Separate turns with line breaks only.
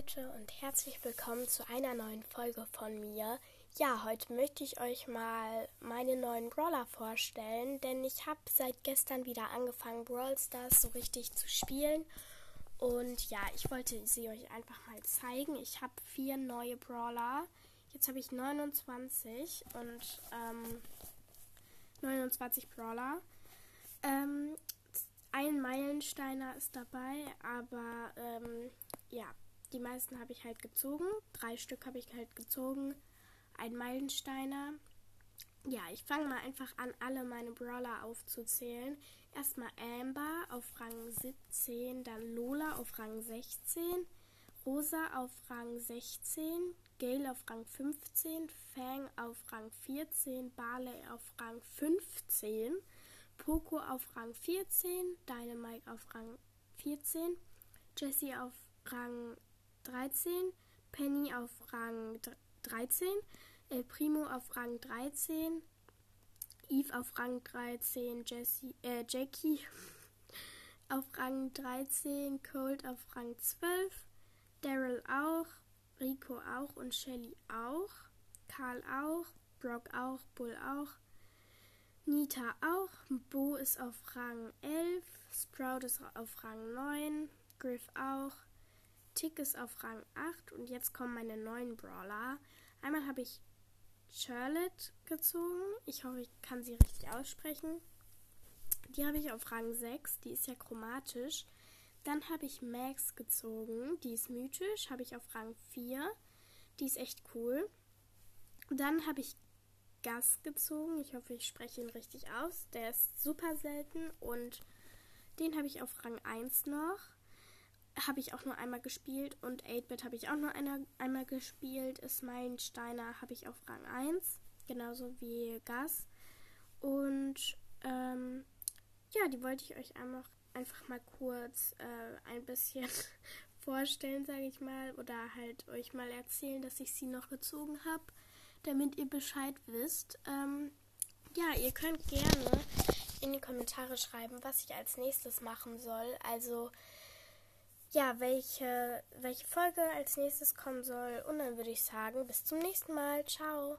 Leute und herzlich willkommen zu einer neuen Folge von mir. Ja, heute möchte ich euch mal meine neuen Brawler vorstellen, denn ich habe seit gestern wieder angefangen, Brawl Stars so richtig zu spielen. Und ja, ich wollte sie euch einfach mal zeigen. Ich habe vier neue Brawler. Jetzt habe ich 29 und ähm, 29 Brawler. Ähm, ein Meilensteiner ist dabei, aber ähm, ja, die meisten habe ich halt gezogen. Drei Stück habe ich halt gezogen. Ein Meilensteiner. Ja, ich fange mal einfach an, alle meine Brawler aufzuzählen. Erstmal Amber auf Rang 17, dann Lola auf Rang 16, Rosa auf Rang 16, Gale auf Rang 15, Fang auf Rang 14, Barley auf Rang 15, Poco auf Rang 14, Dynamite auf Rang 14, Jessie auf Rang 13, Penny auf Rang 13, El Primo auf Rang 13, Eve auf Rang 13, Jessie, äh, Jackie auf Rang 13, Cold auf Rang 12, Daryl auch, Rico auch und Shelly auch, Karl auch, Brock auch, Bull auch, Nita auch, Bo ist auf Rang 11, Sprout ist auf Rang 9, Griff auch, Tick ist auf Rang 8 und jetzt kommen meine neuen Brawler. Einmal habe ich Charlotte gezogen. Ich hoffe, ich kann sie richtig aussprechen. Die habe ich auf Rang 6, die ist ja chromatisch. Dann habe ich Max gezogen, die ist mythisch, habe ich auf Rang 4. Die ist echt cool. Dann habe ich Gas gezogen. Ich hoffe, ich spreche ihn richtig aus. Der ist super selten und den habe ich auf Rang 1 noch. Habe ich auch nur einmal gespielt und 8-Bit habe ich auch nur einer, einmal gespielt. Steiner habe ich auf Rang 1, genauso wie Gas. Und ähm, ja, die wollte ich euch einfach, einfach mal kurz äh, ein bisschen vorstellen, sage ich mal, oder halt euch mal erzählen, dass ich sie noch gezogen habe damit ihr Bescheid wisst. Ähm, ja, ihr könnt gerne in die Kommentare schreiben, was ich als nächstes machen soll. Also ja, welche, welche Folge als nächstes kommen soll. Und dann würde ich sagen, bis zum nächsten Mal. Ciao.